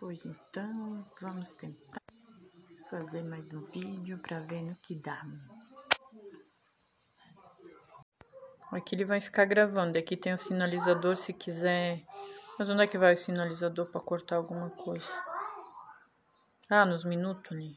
Pois então, vamos tentar fazer mais um vídeo para ver no que dá. Aqui ele vai ficar gravando. Aqui tem o sinalizador se quiser. Mas onde é que vai o sinalizador para cortar alguma coisa? Ah, nos minutos ali.